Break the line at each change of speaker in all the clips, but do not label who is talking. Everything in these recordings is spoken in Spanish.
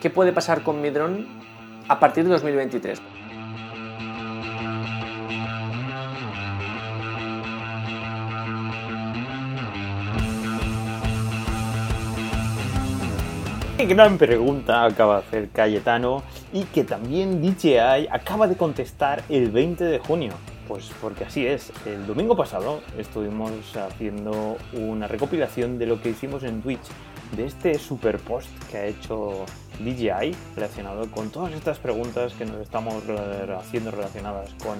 qué puede pasar con mi dron a partir de 2023.
Qué gran pregunta acaba de hacer Cayetano y que también DJI acaba de contestar el 20 de junio. Pues porque así es, el domingo pasado estuvimos haciendo una recopilación de lo que hicimos en Twitch, de este super post que ha hecho DJI relacionado con todas estas preguntas que nos estamos haciendo relacionadas con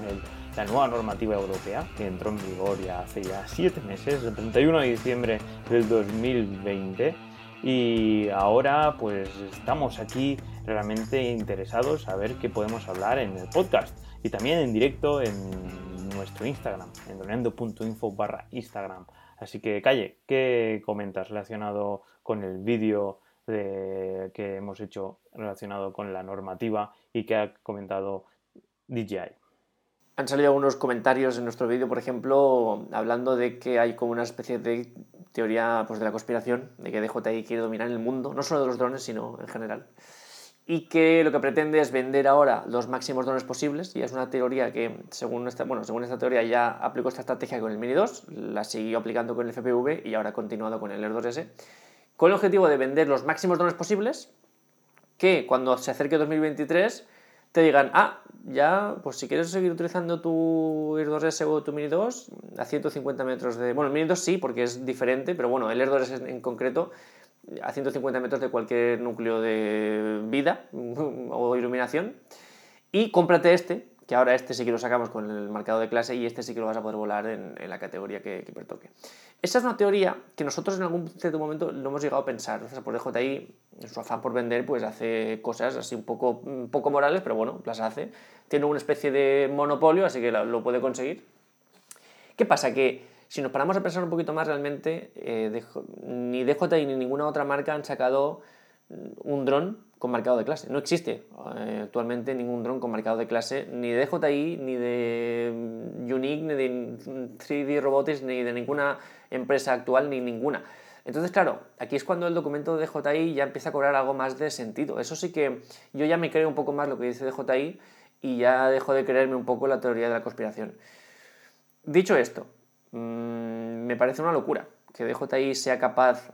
la nueva normativa europea que entró en vigor ya hace ya 7 meses, el 31 de diciembre del 2020 y ahora pues estamos aquí realmente interesados a ver qué podemos hablar en el podcast y también en directo en nuestro Instagram, en donando.info barra Instagram. Así que Calle, ¿qué comentas relacionado con el vídeo que hemos hecho relacionado con la normativa y que ha comentado DJI?
Han salido algunos comentarios en nuestro vídeo, por ejemplo, hablando de que hay como una especie de teoría pues, de la conspiración, de que DJI quiere dominar el mundo, no solo de los drones, sino en general. Y que lo que pretende es vender ahora los máximos drones posibles, y es una teoría que, según esta, bueno, según esta teoría, ya aplicó esta estrategia con el Mini 2, la siguió aplicando con el FPV y ahora ha continuado con el Air 2S, con el objetivo de vender los máximos drones posibles, que cuando se acerque 2023 te digan, ah, ya, pues si quieres seguir utilizando tu Air 2S o tu Mini 2 a 150 metros de... Bueno, el Mini 2 sí, porque es diferente, pero bueno, el Air 2S en concreto a 150 metros de cualquier núcleo de vida o iluminación. Y cómprate este, que ahora este sí que lo sacamos con el marcado de clase y este sí que lo vas a poder volar en, la categoría que, que, pertoque. Esa es una teoría que nosotros en algún cierto momento lo hemos llegado a pensar. O sea, por DJI, en su afán por vender, pues hace cosas así un poco, un poco morales, pero bueno, las hace. Tiene una especie de monopolio, así que lo puede conseguir. ¿Qué pasa? Que si nos paramos a pensar un poquito más, realmente eh, ni DJI ni ninguna otra marca han sacado un dron con marcado de clase. No existe eh, actualmente ningún dron con marcado de clase, ni de DJI, ni de Unique, ni de 3D Robotics, ni de ninguna empresa actual, ni ninguna. Entonces, claro, aquí es cuando el documento de DJI ya empieza a cobrar algo más de sentido. Eso sí que yo ya me creo un poco más lo que dice DJI y ya dejo de creerme un poco la teoría de la conspiración. Dicho esto, mm, me parece una locura que DJI sea capaz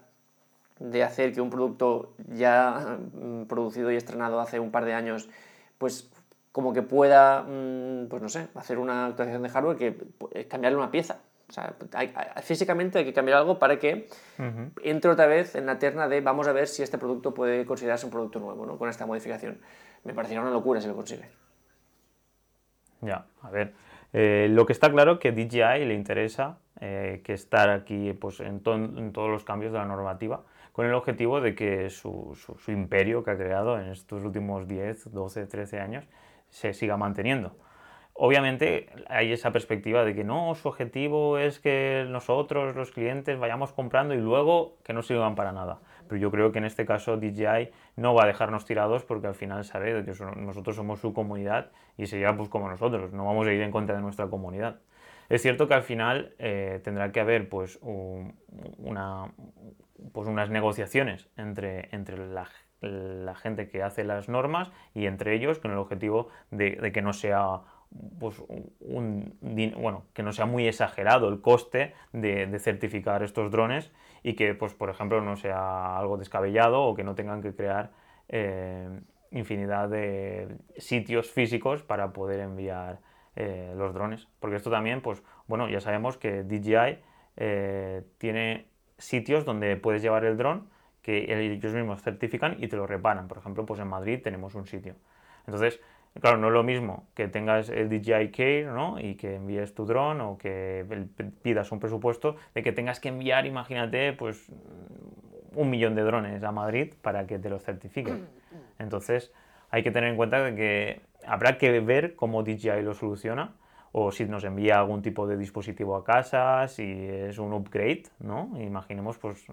de hacer que un producto ya mm, producido y estrenado hace un par de años, pues como que pueda, mm, pues no sé, hacer una actualización de hardware que pues, cambiarle una pieza. O sea, físicamente hay que cambiar algo para que entre otra vez en la terna de vamos a ver si este producto puede considerarse un producto nuevo, ¿no? Con esta modificación. Me parecería una locura si lo consigue.
Ya, a ver. Eh, lo que está claro es que DJI le interesa eh, que estar aquí pues, en, en todos los cambios de la normativa con el objetivo de que su, su, imperio que ha creado en estos últimos 10, 12, 13 años se siga manteniendo. Obviamente hay esa perspectiva de que no, su objetivo es que nosotros, los clientes, vayamos comprando y luego que no sirvan para nada. Pero yo creo que en este caso DJI no va a dejarnos tirados porque al final sabe que nosotros somos su comunidad y sería pues como nosotros, no vamos a ir en contra de nuestra comunidad. Es cierto que al final eh, tendrá que haber pues, pues unas negociaciones entre, entre la, gente que hace las normas y entre ellos con el objetivo de, que no sea pues un, bueno, que no sea muy exagerado el coste de, certificar estos drones y que, pues, por ejemplo, no sea algo descabellado o que no tengan que crear eh, infinidad de sitios físicos para poder enviar eh, los drones. Porque esto también, pues, bueno, ya sabemos que DJI eh, tiene sitios donde puedes llevar el dron que ellos mismos certifican y te lo reparan. Por ejemplo, pues en Madrid tenemos un sitio. Entonces, claro, no es lo mismo que tengas el DJI Care ¿no? y que envíes tu dron o que pidas un presupuesto de que tengas que enviar, imagínate, pues un millón de drones a Madrid para que te lo certifiquen. Entonces, hay que tener en cuenta que habrá que ver cómo DJI lo soluciona o si nos envía algún tipo de dispositivo a casa, si es un upgrade, ¿no? Imaginemos, pues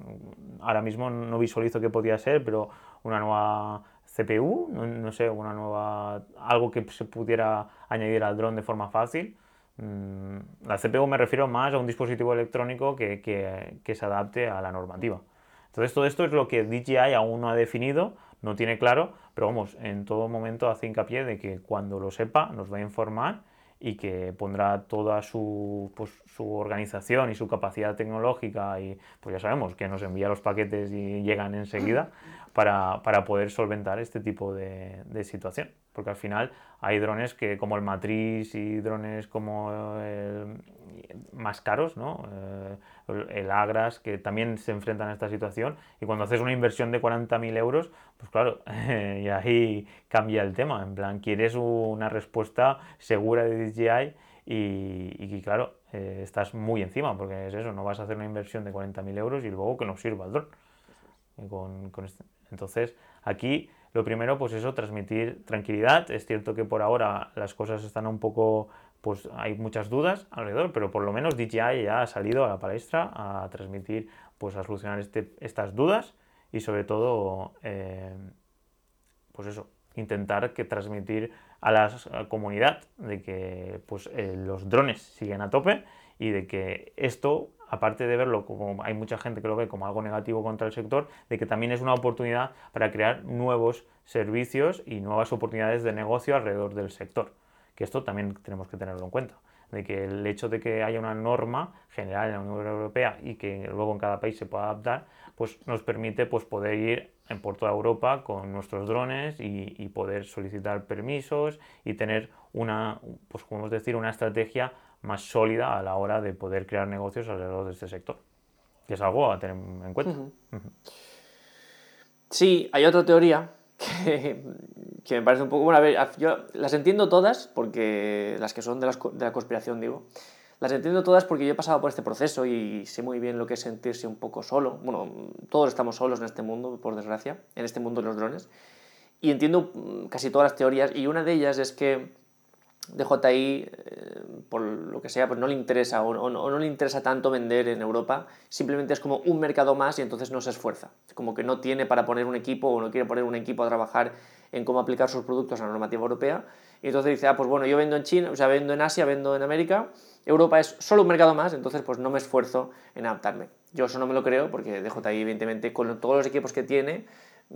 ahora mismo no visualizo qué podría ser, pero una nueva CPU, no, sé, una nueva, algo que se pudiera añadir al dron de forma fácil. Mm, la CPU me refiero más a un dispositivo electrónico que, que, que se adapte a la normativa. Entonces todo esto es lo que DJI aún no ha definido, no tiene claro, pero vamos, en todo momento hace hincapié de que cuando lo sepa nos va a informar y que pondrá toda su, pues, su organización y su capacidad tecnológica y pues ya sabemos que nos envía los paquetes y llegan enseguida para, para poder solventar este tipo de, de, situación. Porque al final hay drones que como el Matriz y drones como el, más caros, ¿no? Eh, el Agras, que también se enfrentan a esta situación. Y cuando haces una inversión de 40.000 euros, pues claro, y ahí cambia el tema. En plan, quieres una respuesta segura de DJI y, y claro, eh, estás muy encima, porque es eso, no vas a hacer una inversión de 40.000 euros y luego que no sirva el dron. Con, con este. Entonces, aquí lo primero, pues eso, transmitir tranquilidad. Es cierto que por ahora las cosas están un poco pues hay muchas dudas alrededor, pero por lo menos DJI ya ha salido a la palestra a transmitir, pues a solucionar este, estas dudas y sobre todo, eh, pues eso, intentar que transmitir a la comunidad de que pues, eh, los drones siguen a tope y de que esto, aparte de verlo como hay mucha gente que lo ve como algo negativo contra el sector, de que también es una oportunidad para crear nuevos servicios y nuevas oportunidades de negocio alrededor del sector que esto también tenemos que tenerlo en cuenta, de que el hecho de que haya una norma general en la Unión Europea y que luego en cada país se pueda adaptar, pues nos permite pues, poder ir por toda Europa con nuestros drones y, poder solicitar permisos y tener una, pues podemos decir, una estrategia más sólida a la hora de poder crear negocios alrededor de este sector, que es algo a tener en cuenta.
Sí, hay otra teoría que, me parece un poco... Bueno, a ver, yo las entiendo todas, porque las que son de, de la conspiración, digo. Las entiendo todas porque yo he pasado por este proceso y sé muy bien lo que es sentirse un poco solo. Bueno, todos estamos solos en este mundo, por desgracia, en este mundo de los drones. Y entiendo mm, casi todas las teorías y una de ellas es que DJI, eh, por lo que sea, pues no le interesa o, no le interesa tanto vender en Europa, simplemente es como un mercado más y entonces no se esfuerza. Como que no tiene para poner un equipo o no quiere poner un equipo a trabajar en cómo aplicar sus productos a la normativa europea. Y entonces dice, ah, pues bueno, yo vendo en China, o sea, vendo en Asia, vendo en América, Europa es solo un mercado más, entonces pues no me esfuerzo en adaptarme. Yo eso no me lo creo porque DJI, evidentemente, con todos los equipos que tiene,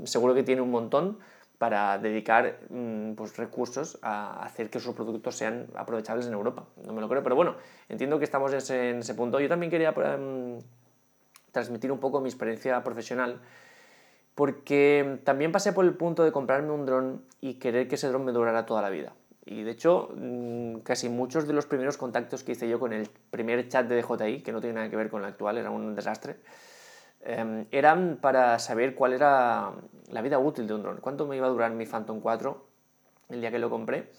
seguro que tiene un montón, para dedicar mm, pues, recursos a hacer que sus productos sean aprovechables en Europa. No me lo creo, pero bueno, entiendo que estamos en ese, punto. Yo también quería mm, transmitir un poco mi experiencia profesional, porque también pasé por el punto de comprarme un dron y querer que ese dron me durara toda la vida. Y de hecho, mm, casi muchos de los primeros contactos que hice yo con el primer chat de DJI, que no tiene nada que ver con el actual, era un desastre, Em, eran para saber cuál era la vida útil de un dron, cuánto me iba a durar mi Phantom 4 el día que lo compré.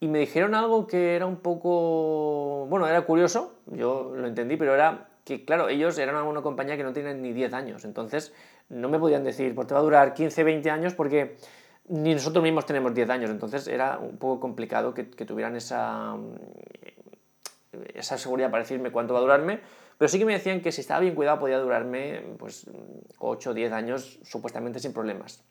Y me dijeron algo que era un poco, bueno, era curioso, yo lo entendí, pero era que, claro, ellos eran una compañía que no tienen ni 10 años, entonces no me podían decir, pues te va a durar 15, 20 años porque ni nosotros mismos tenemos 10 años, entonces era un poco complicado que, que tuvieran esa, esa seguridad para decirme cuánto va a durarme, pero sí que me decían que si estaba bien cuidado podía durarme pues 8 o 10 años supuestamente sin problemas.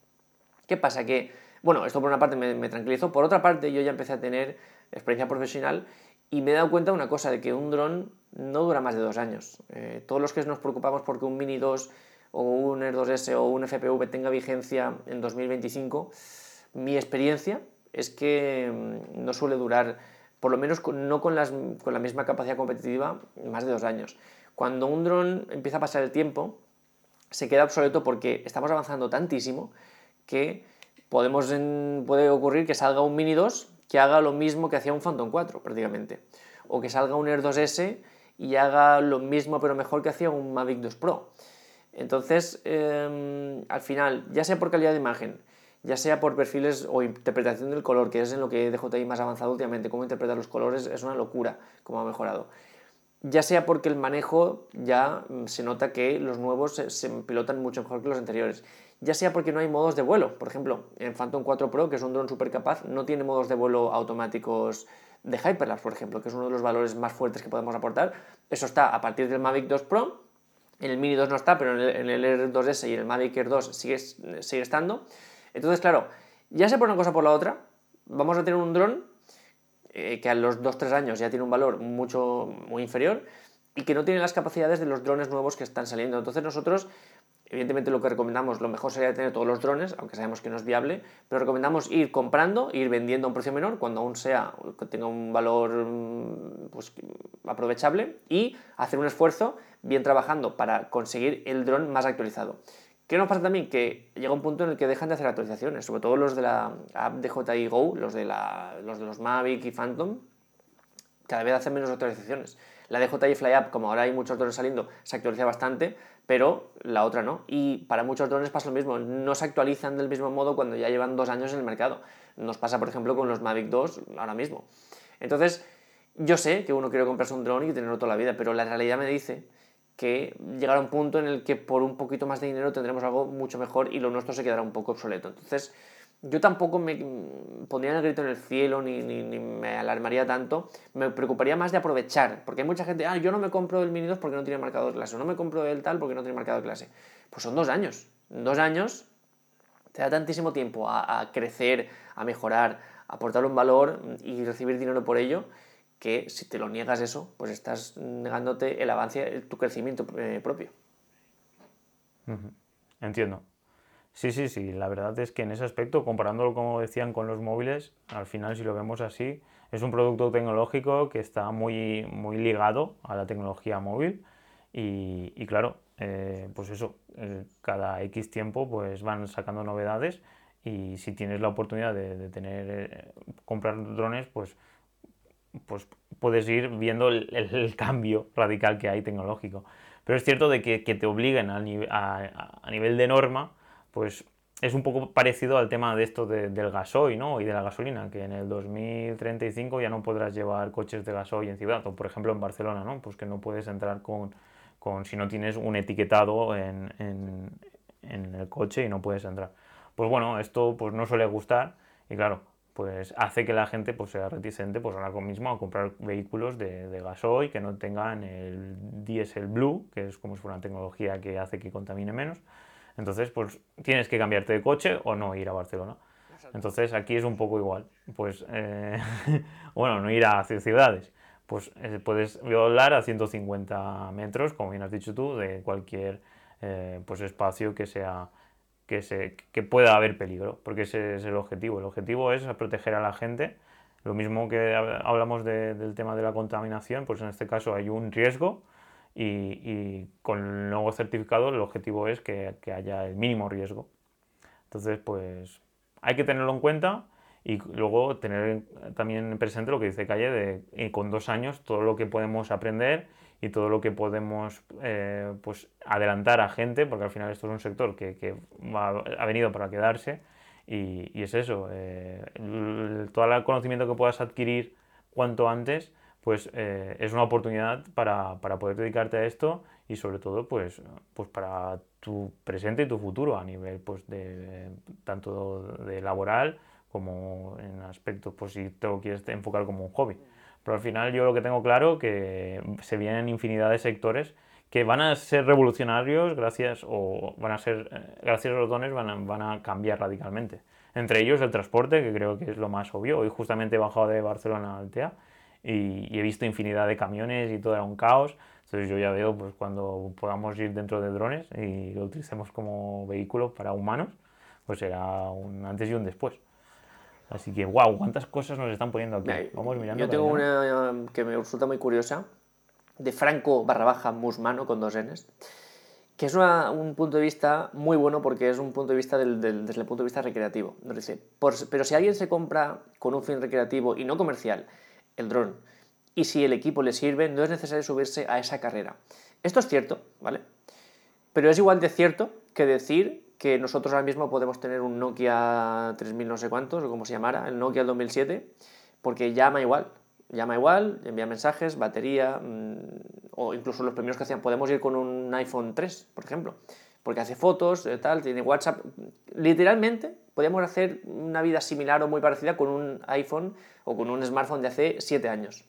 ¿Qué pasa? Que, bueno, esto por una parte me, tranquilizó, por otra parte yo ya empecé a tener experiencia profesional y me he dado cuenta de una cosa, de que un dron no dura más de dos años. Eh, todos los que nos preocupamos porque un Mini 2 o un Air 2S o un FPV tenga vigencia en 2025, mi experiencia es que mm, no suele durar por lo menos no con la misma capacidad competitiva, más de dos años. Cuando un dron empieza a pasar el tiempo, se queda obsoleto porque estamos avanzando tantísimo que podemos puede ocurrir que salga un Mini 2 que haga lo mismo que hacía un Phantom 4 prácticamente, o que salga un Air 2S y haga lo mismo pero mejor que hacía un Mavic 2 Pro. Entonces, em, al final, ya sea por calidad de imagen, ya sea por perfiles o interpretación del color, que es en lo que DJI más avanzado últimamente, cómo interpretar los colores es una locura, cómo ha mejorado. Ya sea porque el manejo ya mm, se nota que los nuevos se, pilotan mucho mejor que los anteriores. Ya sea porque no hay modos de vuelo. Por ejemplo, en Phantom 4 Pro, que es un dron súper capaz, no tiene modos de vuelo automáticos de Hyperlapse, por ejemplo, que es uno de los valores más fuertes que podemos aportar. Eso está a partir del Mavic 2 Pro. En el Mini 2 no está, pero en el, Air 2S y en el Mavic Air 2 sigue, sigue estando. Entonces, claro, ya sea por una cosa o por la otra, vamos a tener un dron eh, que a los 2-3 años ya tiene un valor mucho, muy inferior y que no tiene las capacidades de los drones nuevos que están saliendo. Entonces nosotros Evidentemente lo que recomendamos, lo mejor sería tener todos los drones, aunque sabemos que no es viable, pero recomendamos ir comprando, ir vendiendo a un precio menor cuando aún sea, tenga un valor mm, pues, aprovechable y hacer un esfuerzo bien trabajando para conseguir el dron más actualizado. ¿Qué nos pasa también? Que llega un punto en el que dejan de hacer actualizaciones, sobre todo los de la app DJI Go, los de, los de los Mavic y Phantom, cada vez hacen menos actualizaciones. La DJI Fly App, como ahora hay muchos drones saliendo, se actualiza bastante, pero la otra no. Y para muchos drones pasa lo mismo, no se actualizan del mismo modo cuando ya llevan dos años en el mercado. Nos pasa, por ejemplo, con los Mavic 2 ahora mismo. Entonces, yo sé que uno quiere comprarse un drone y tenerlo toda la vida, pero la realidad me dice que llegará un punto en el que por un poquito más de dinero tendremos algo mucho mejor y lo nuestro se quedará un poco obsoleto. Entonces, yo tampoco me pondría el grito en el cielo ni, ni, me alarmaría tanto, me preocuparía más de aprovechar, porque hay mucha gente, ah, yo no me compro el Mini 2 porque no tiene marcador de clase, o no me compro el tal porque no tiene marcador de clase. Pues son dos años, dos años te da tantísimo tiempo a, a crecer, a mejorar, a aportar un valor y recibir dinero por ello, que si te lo niegas eso, pues estás negándote el avance, tu crecimiento eh, propio.
Entiendo. Sí, sí, sí. La verdad es que en ese aspecto, comparándolo como decían con los móviles, al final si lo vemos así, es un producto tecnológico que está muy, muy ligado a la tecnología móvil y, claro, eh, pues eso, eh, cada X tiempo pues van sacando novedades y si tienes la oportunidad de, tener, comprar drones, pues pues puedes ir viendo el, cambio radical que hay tecnológico. Pero es cierto de que, te obliguen a, nivel de norma, pues es un poco parecido al tema de esto del gasoil ¿no? y de la gasolina, que en el 2035 ya no podrás llevar coches de gasoil en ciudad, por ejemplo en Barcelona, ¿no? pues que no puedes entrar con, si no tienes un etiquetado en, en, el coche y no puedes entrar. Pues bueno, esto pues no suele gustar y claro, pues hace que la gente pues, sea reticente pues ahora mismo a comprar vehículos de, de gasoil que no tengan el diesel blue, que es como si fuera una tecnología que hace que contamine menos. Entonces, pues tienes que cambiarte de coche o no ir a Barcelona. Entonces aquí es un poco igual. Pues, eh, bueno, no ir a ciudades. Pues eh, puedes volar a 150 metros, como bien has dicho tú, de cualquier eh, pues espacio que sea que, pueda haber peligro, porque ese es el objetivo. El objetivo es proteger a la gente. Lo mismo que hablamos del tema de la contaminación, pues en este caso hay un riesgo y, con el nuevo certificado el objetivo es que, que, haya el mínimo riesgo. Entonces, pues hay que tenerlo en cuenta y luego tener también presente lo que dice Calle de eh, con dos años todo lo que podemos aprender y todo lo que podemos eh, pues adelantar a gente, porque al final esto es un sector que, que ha venido para quedarse y, y es eso, eh, todo el conocimiento que puedas adquirir cuanto antes, pues eh, es una oportunidad para, para, poder dedicarte a esto y sobre todo pues, pues para tu presente y tu futuro a nivel pues de tanto de laboral como en aspectos pues si te lo quieres enfocar como un hobby. Pero al final yo lo que tengo claro que se vienen infinidad de sectores que van a ser revolucionarios gracias o van a ser eh, gracias a los dones van a, van a cambiar radicalmente. Entre ellos el transporte, que creo que es lo más obvio. Hoy justamente he bajado de Barcelona a Altea y, y, he visto infinidad de camiones y todo era un caos. Entonces yo ya veo pues cuando podamos ir dentro de drones y lo utilicemos como vehículo para humanos, pues será un antes y un después. Así que, wow, cuántas cosas nos están poniendo aquí. Vamos mirando.
Yo tengo una um, que me resulta muy curiosa, de Franco barra baja Musmano con dos Ns, que es un punto de vista muy bueno porque es un punto de vista desde el punto de vista recreativo. Nos dice, pero si alguien se compra con un fin recreativo y no comercial el dron, y si el equipo le sirve, no es necesario subirse a esa carrera. Esto es cierto, ¿vale? Pero es igual de cierto que decir que nosotros ahora mismo podemos tener un Nokia 3000 no sé cuántos, o como se llamara, el Nokia 2007, porque llama igual, llama igual, envía mensajes, batería, mm, o incluso los primeros que hacían, podemos ir con un iPhone 3, por ejemplo, porque hace fotos, eh, tal, tiene WhatsApp. Literalmente, podríamos hacer una vida similar o muy parecida con un iPhone o con un smartphone de hace 7 años.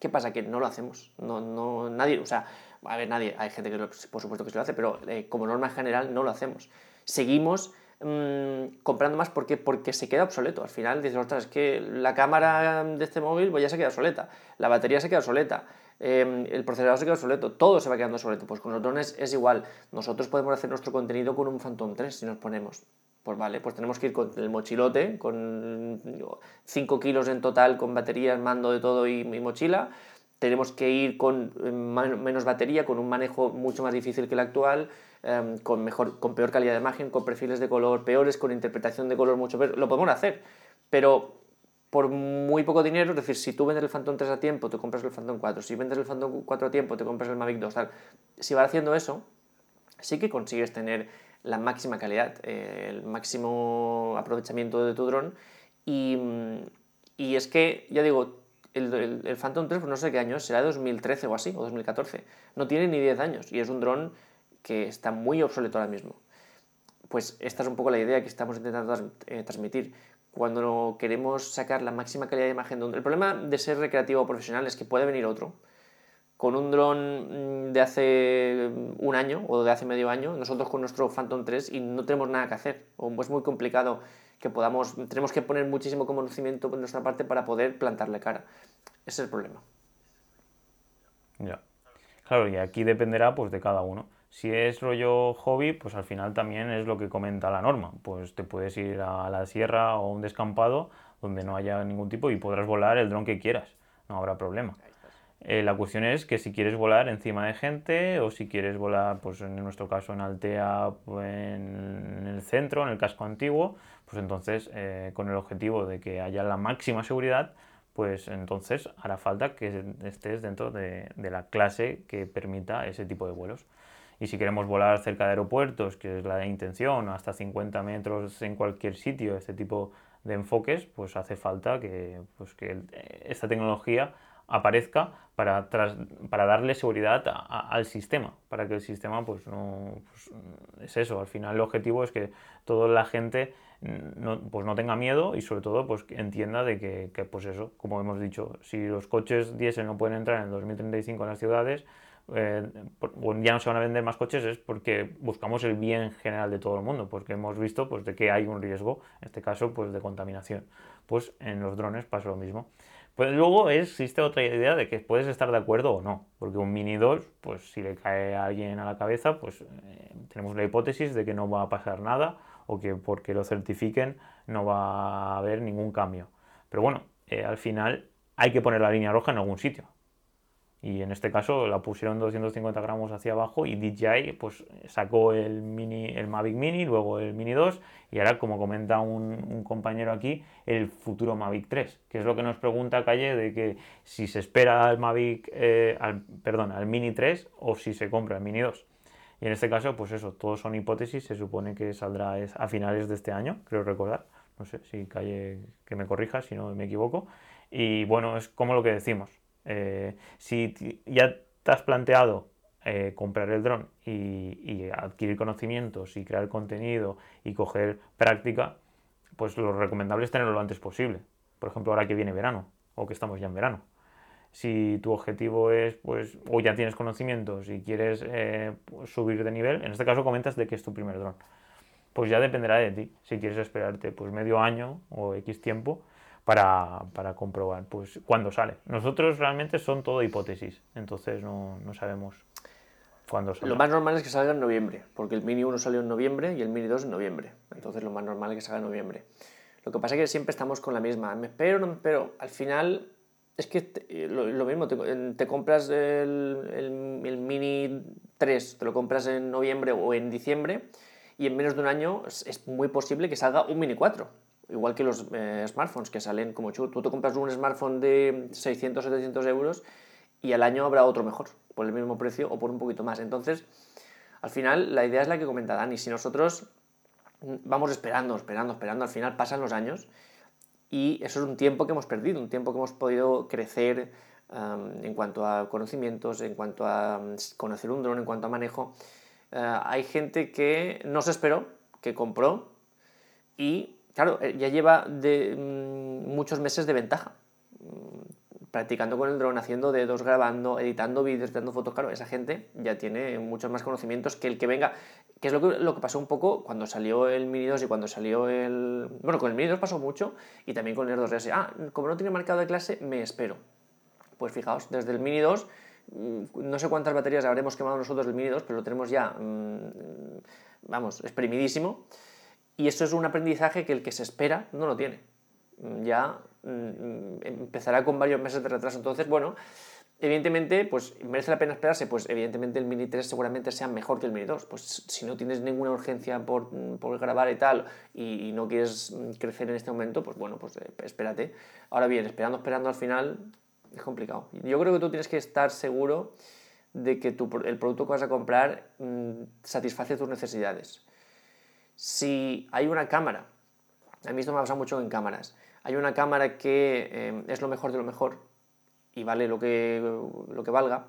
¿Qué pasa? Que no lo hacemos. No, no, nadie, o sea, a ver, nadie, hay gente que por supuesto que se lo hace, pero eh, como norma general no lo hacemos seguimos mm, comprando más porque, porque se queda obsoleto. Al final dices, ostras, es que la cámara de este móvil pues ya se queda obsoleta, la batería se queda obsoleta, em, el procesador se queda obsoleto, todo se va quedando obsoleto. Pues con los drones es igual. Nosotros podemos hacer nuestro contenido con un Phantom 3 si nos ponemos. Pues vale, pues tenemos que ir con el mochilote, con 5 kilos en total, con baterías, mando de todo y, mochila. Tenemos que ir con eh, menos batería, con un manejo mucho más difícil que el actual, em, con, mejor, con peor calidad de imagen, con perfiles de color peores, con interpretación de color mucho peor. Lo podemos hacer, pero por muy poco dinero, es decir, si tú vendes el Phantom 3 a tiempo, te compras el Phantom 4, si vendes el Phantom 4 a tiempo, te compras el Mavic 2, tal. Si vas haciendo eso, sí que consigues tener la máxima calidad, eh, el máximo aprovechamiento de tu dron. Y, y, es que, ya digo, el, el, Phantom 3, pues no sé qué año será 2013 o así, o 2014. No tiene ni 10 años y es un dron que está muy obsoleto ahora mismo. Pues esta es un poco la idea que estamos intentando eh, transmitir. Cuando queremos sacar la máxima calidad de imagen, el problema de ser recreativo o profesional es que puede venir otro con un dron mm, de hace un año o de hace medio año, nosotros con nuestro Phantom 3 y no tenemos nada que hacer. O es muy complicado que podamos, tenemos que poner muchísimo conocimiento por nuestra parte para poder plantarle cara. Ese es el problema.
Ya. Claro, y aquí dependerá pues de cada uno. Si es rollo hobby, pues al final también es lo que comenta la norma. Pues te puedes ir a la sierra o un descampado donde no haya ningún tipo y podrás volar el dron que quieras. No habrá problema. Eh, la cuestión es que si quieres volar encima de gente o si quieres volar, pues en nuestro caso en Altea, en el centro, en el casco antiguo, pues entonces eh, con el objetivo de que haya la máxima seguridad, pues entonces hará falta que estés dentro de, de la clase que permita ese tipo de vuelos. Y si queremos volar cerca de aeropuertos, que es la intención, hasta 50 metros en cualquier sitio, este tipo de enfoques, pues hace falta que, pues que esta tecnología aparezca para, para darle seguridad al sistema, para que el sistema pues no pues, es eso, al final el objetivo es que toda la gente no, pues no tenga miedo y sobre todo pues entienda de que, pues eso, como hemos dicho, si los coches diésel no pueden entrar en el 2035 en las ciudades, eh, ya no se van a vender más coches es porque buscamos el bien general de todo el mundo, porque hemos visto pues, de que hay un riesgo, en este caso pues, de contaminación. Pues en los drones pasa lo mismo. Pues luego existe otra idea de que puedes estar de acuerdo o no, porque un Mini 2, pues si le cae a alguien a la cabeza, pues eh, tenemos la hipótesis de que no va a pasar nada o que porque lo certifiquen no va a haber ningún cambio. Pero bueno, eh, al final hay que poner la línea roja en algún sitio. Y en este caso la pusieron 250 gramos hacia abajo y DJI pues sacó el, mini, el Mavic Mini, luego el Mini 2 y ahora, como comenta un, compañero aquí, el futuro Mavic 3, que es lo que nos pregunta Calle de que si se espera al Mavic, eh, perdón, al Mini 3 o si se compra el Mini 2. Y en este caso, pues eso, todos son hipótesis, se supone que saldrá a finales de este año, creo recordar. No sé si Calle que me corrija, si no me equivoco. Y bueno, es como lo que decimos eh, si ya te has planteado eh, comprar el dron y, adquirir conocimientos y crear contenido y coger práctica, pues lo recomendable es tenerlo lo antes posible. Por ejemplo, ahora que viene verano o que estamos ya en verano. Si tu objetivo es, pues, o ya tienes conocimientos y quieres eh, subir de nivel, en este caso comentas de que es tu primer dron, pues ya dependerá de ti. Si quieres esperarte pues medio año o X tiempo, para, para comprobar pues cuándo sale. Nosotros realmente son todo hipótesis, entonces no, no sabemos cuándo sale.
Lo más normal es que salga en noviembre, porque el Mini 1 salió en noviembre y el Mini 2 en noviembre. Entonces lo más normal es que salga en noviembre. Lo que pasa es que siempre estamos con la misma, me espero, no. Al final es que lo, mismo, te, compras el, el, el, Mini 3, te lo compras en noviembre o en diciembre y en menos de un año es, es muy posible que salga un Mini 4 igual que los eh, smartphones que salen como chulo. Tú te compras un smartphone de 600, 700 euros y al año habrá otro mejor, por el mismo precio o por un poquito más. Entonces, al final, la idea es la que comenta Dani. Si nosotros vamos esperando, esperando, esperando, al final pasan los años y eso es un tiempo que hemos perdido, un tiempo que hemos podido crecer en cuanto a conocimientos, en cuanto a conocer un dron, en cuanto a manejo. Eh, hay gente que no se esperó, que compró y claro, eh, ya lleva de, mm, muchos meses de ventaja. Mm, practicando con el dron, haciendo dedos, grabando, editando vídeos, editando fotos, claro, esa gente ya tiene muchos más conocimientos que el que venga, que es lo que, lo que pasó un poco cuando salió el Mini 2 y cuando salió el... Bueno, con el Mini 2 pasó mucho y también con el 2S. Ah, como no tiene marcado de clase, me espero. Pues fijaos, desde el Mini 2 mm, no sé cuántas baterías habremos quemado nosotros del Mini 2, pero lo tenemos ya, mm, vamos, exprimidísimo. Y eso es un aprendizaje que el que se espera no lo tiene. Mm, ya empezará con varios meses de retraso. Entonces, bueno, evidentemente, pues merece la pena esperarse, pues evidentemente el Mini 3 seguramente sea mejor que el Mini 2. Pues si no tienes ninguna urgencia por, por grabar y tal, y, no quieres crecer en este momento, pues bueno, pues eh, espérate. Ahora bien, esperando, esperando al final, es complicado. Yo creo que tú tienes que estar seguro de que tu, el producto que vas a comprar mm, satisface tus necesidades. Si hay una cámara, a mí esto me ha pasado mucho en cámaras, hay una cámara que eh, es lo mejor de lo mejor y vale lo que, lo que valga,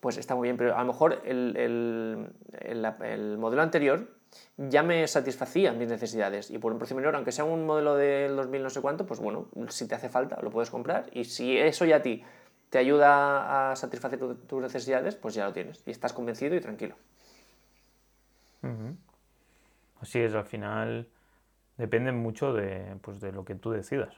pues está muy bien, pero a lo mejor el, el, el, modelo anterior ya me satisfacía mis necesidades y por un precio menor, aunque sea un modelo del 2000 no sé cuánto, pues bueno, si te hace falta lo puedes comprar y si eso ya a ti te ayuda a satisfacer tus necesidades, pues ya lo tienes y estás convencido y tranquilo.
Así es, al final depende mucho de, pues, de lo que tú decidas.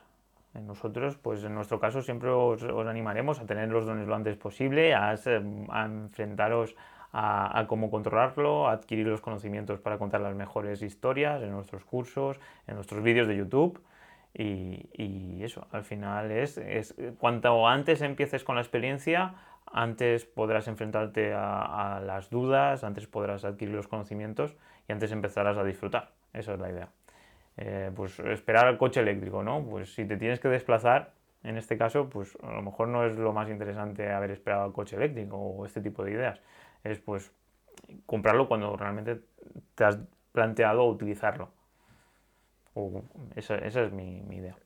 Nosotros, pues en nuestro caso, siempre os, animaremos a tener los dones lo antes posible, a, enfrentaros a, cómo controlarlo, a adquirir los conocimientos para contar las mejores historias en nuestros cursos, en nuestros vídeos de YouTube. Y, eso, al final es, es, cuanto antes empieces con la experiencia, antes podrás enfrentarte a, a las dudas, antes podrás adquirir los conocimientos y antes empezarás a disfrutar. Esa es la idea. Eh, pues esperar al coche eléctrico, ¿no? Pues si te tienes que desplazar, en este caso, pues a lo mejor no es lo más interesante haber esperado al coche eléctrico o este tipo de ideas. Es pues comprarlo cuando realmente te has planteado utilizarlo. esa, es mi, idea.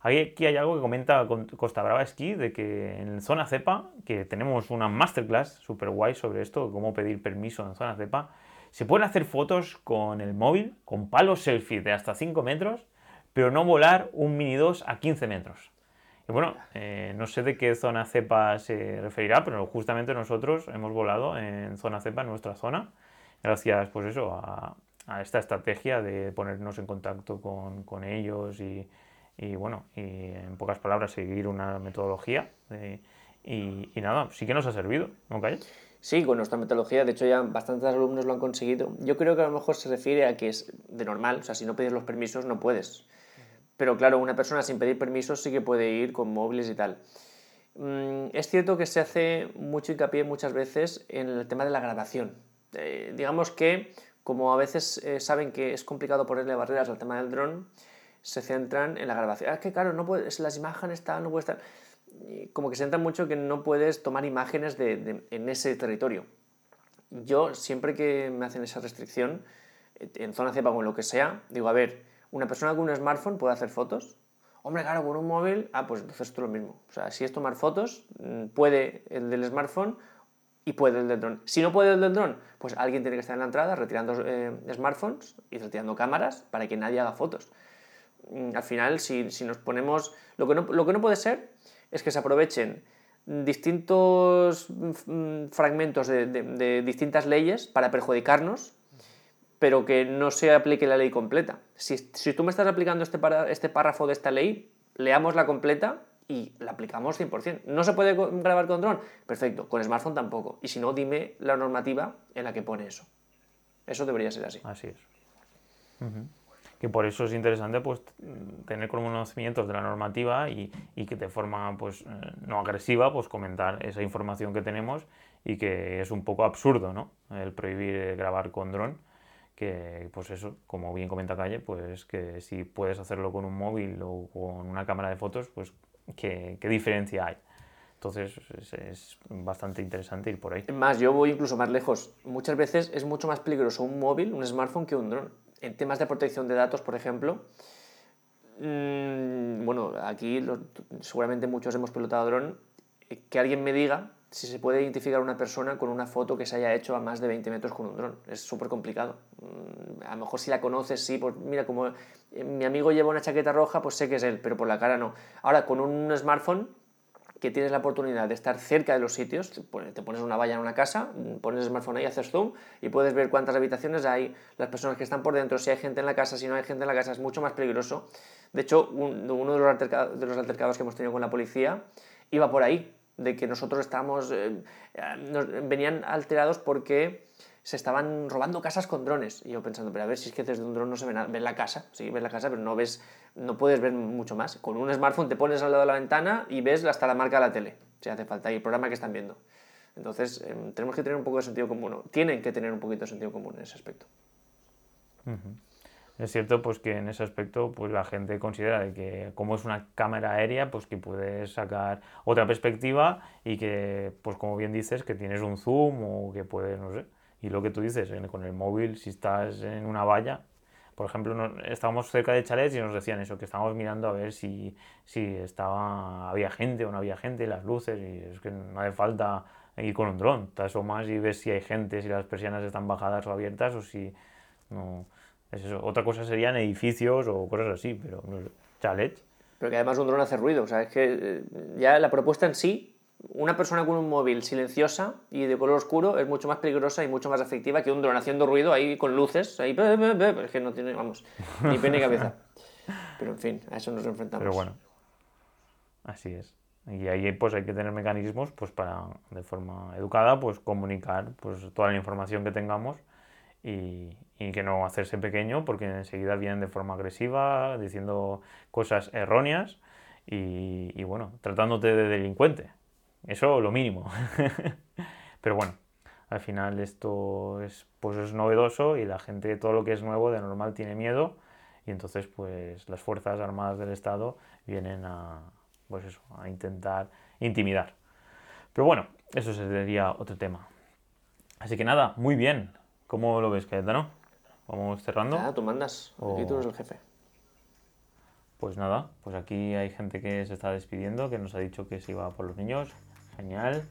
Aquí hay algo que comenta Costa Brava Ski de que en Zona Cepa, que tenemos una masterclass super guay sobre esto, cómo pedir permiso en Zona Cepa, se pueden hacer fotos con el móvil, con palos selfie de hasta 5 metros, pero no volar un Mini 2 a 15 metros. Y bueno, eh, no sé de qué zona cepa se referirá, pero justamente nosotros hemos volado en zona cepa, en nuestra zona, gracias pues eso, a, esta estrategia de ponernos en contacto con, ellos y, bueno, y en pocas palabras seguir una metodología. y, nada, sí que nos ha servido, ¿no, Calle?
Sí, con nuestra metodología, de hecho ya bastantes alumnos lo han conseguido. Yo creo que a lo mejor se refiere a que es de normal, o sea, si no pides los permisos no puedes. Pero claro, una persona sin pedir permisos sí que puede ir con móviles y tal. Mm, es cierto que se hace mucho hincapié muchas veces en el tema de la grabación. Eh, digamos que, como a veces eh, saben que es complicado ponerle barreras al tema del dron, se centran en la grabación. Ah, es que claro, no puedes, las imágenes están, no puede estar como que se entra mucho que no puedes tomar imágenes de, en ese territorio. Yo, siempre que me hacen esa restricción, en zona cepa o en lo que sea, digo, a ver, una persona con un smartphone puede hacer fotos. Hombre, claro, con un móvil, ah, pues entonces es lo mismo. O sea, si es tomar fotos, mm, puede el del smartphone y puede el del dron. Si no puede el del dron, pues alguien tiene que estar en la entrada retirando eh, smartphones y retirando cámaras para que nadie haga fotos. Mm, al final, si, si nos ponemos... Lo que, no, lo que no puede ser es que se aprovechen distintos mm, fragmentos de, distintas leyes para perjudicarnos, pero que no se aplique la ley completa. Si, tú me estás aplicando este, este párrafo de esta ley, leamos la completa y la aplicamos 100%. ¿No se puede grabar con dron? Perfecto, con smartphone tampoco. Y si no, dime la normativa en la que pone eso. Eso debería ser así.
Así es que por eso es interesante pues tener conocimientos de la normativa y, y que de forma pues eh, no agresiva pues comentar esa información que tenemos y que es un poco absurdo ¿no? el prohibir grabar con dron que pues eso como bien comenta Calle pues que si puedes hacerlo con un móvil o con una cámara de fotos pues qué, qué diferencia hay entonces es, es, bastante interesante ir por ahí.
Más, yo voy incluso más lejos. Muchas veces es mucho más peligroso un móvil, un smartphone, que un dron en temas de protección de datos, por ejemplo, mm, bueno, aquí seguramente muchos hemos pilotado dron, eh, que alguien me diga si se puede identificar una persona con una foto que se haya hecho a más de 20 metros con un dron. Es súper complicado. Mm, a lo mejor si la conoces, sí, pues mira, como eh, mi amigo lleva una chaqueta roja, pues sé que es él, pero por la cara no. Ahora, con un smartphone, que tienes la oportunidad de estar cerca de los sitios, te pones una valla en una casa, pones el smartphone ahí, haces zoom y puedes ver cuántas habitaciones hay, las personas que están por dentro, si hay gente en la casa, si no hay gente en la casa, es mucho más peligroso. De hecho, uno de los, altercados, de los altercados que hemos tenido con la policía iba por ahí, de que nosotros estábamos, eh, venían alterados porque se estaban robando casas con drones. Y yo pensando, pero a ver si es que desde un dron no se ve nada. Ves la casa, sí, ves la casa, pero no ves, no puedes ver mucho más. Con un smartphone te pones al lado de la ventana y ves hasta la marca de la tele, si hace falta, y el programa que están viendo. Entonces, em, tenemos que tener un poco de sentido común. Tienen que tener un poquito de sentido común en ese aspecto.
Es cierto pues que en ese aspecto pues la gente considera que como es una cámara aérea pues que puedes sacar otra perspectiva y que pues como bien dices que tienes un zoom o que puedes no sé y lo que tú dices, con el móvil, si estás en una valla, por ejemplo, estábamos cerca de chalets y nos decían eso, que estábamos mirando a ver si, si estaba, había gente o no había gente, las luces, y es que no hace falta ir con un dron, te asomas y ves si hay gente, si las persianas están bajadas o abiertas o si no... Es eso. Otra cosa serían edificios o cosas así, pero no chalets.
Pero que además un dron hace ruido, o sea, es que eh, ya la propuesta en sí una persona con un móvil silenciosa y de color oscuro es mucho más peligrosa y mucho más efectiva que un dron haciendo ruido ahí con luces, ahí, es que no tiene, vamos, ni pena ni cabeza. Pero en fin, a eso nos enfrentamos.
Pero bueno, así es. Y ahí pues hay que tener mecanismos pues para, de forma educada, pues comunicar pues toda la información que tengamos y, y que no hacerse pequeño porque enseguida vienen de forma agresiva, diciendo cosas erróneas y, y bueno, tratándote de delincuente eso lo mínimo. Pero bueno, al final esto es, pues es novedoso y la gente, todo lo que es nuevo de normal tiene miedo y entonces pues las Fuerzas Armadas del Estado vienen a, pues eso, a intentar intimidar. Pero bueno, eso sería otro tema. Así que nada, muy bien. ¿Cómo lo ves, Cayetano? Vamos cerrando.
Ah, tú mandas. Aquí tú eres el jefe.
Pues nada, pues aquí hay gente que se está despidiendo, que nos ha dicho que se iba por los niños. Genial.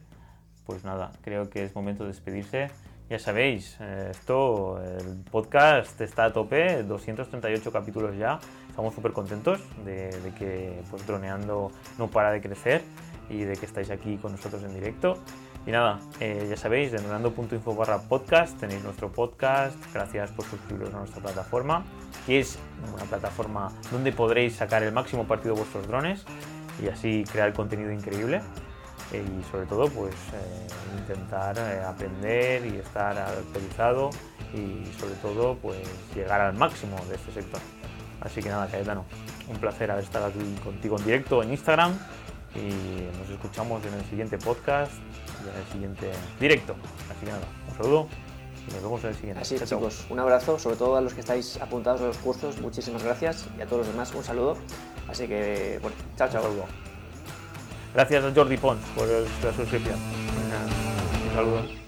Pues nada, creo que es momento de despedirse. Ya sabéis, eh, esto, el podcast está a tope, 238 capítulos ya. Estamos súper contentos de, que pues, Droneando no para de crecer y de que estáis aquí con nosotros en directo. Y nada, eh, ya sabéis, en droneando.info barra podcast tenéis nuestro podcast. Gracias por suscribiros a nuestra plataforma, que es una plataforma donde podréis sacar el máximo partido de vuestros drones y así crear contenido increíble y sobre todo pues eh, intentar eh, aprender y estar actualizado y sobre todo pues llegar al máximo de este sector. Así que nada, Cayetano, un placer haber estado aquí contigo en directo en Instagram y nos escuchamos en el siguiente podcast y en el siguiente directo. Así que nada, un saludo y nos vemos en el siguiente.
Así es, chicos, un abrazo, sobre todo a los que estáis apuntados a los cursos, muchísimas gracias y a todos los demás un saludo. Así que, bueno, chao, chao.
Gracias a Jordi Pons por la suscripción. Un saludo.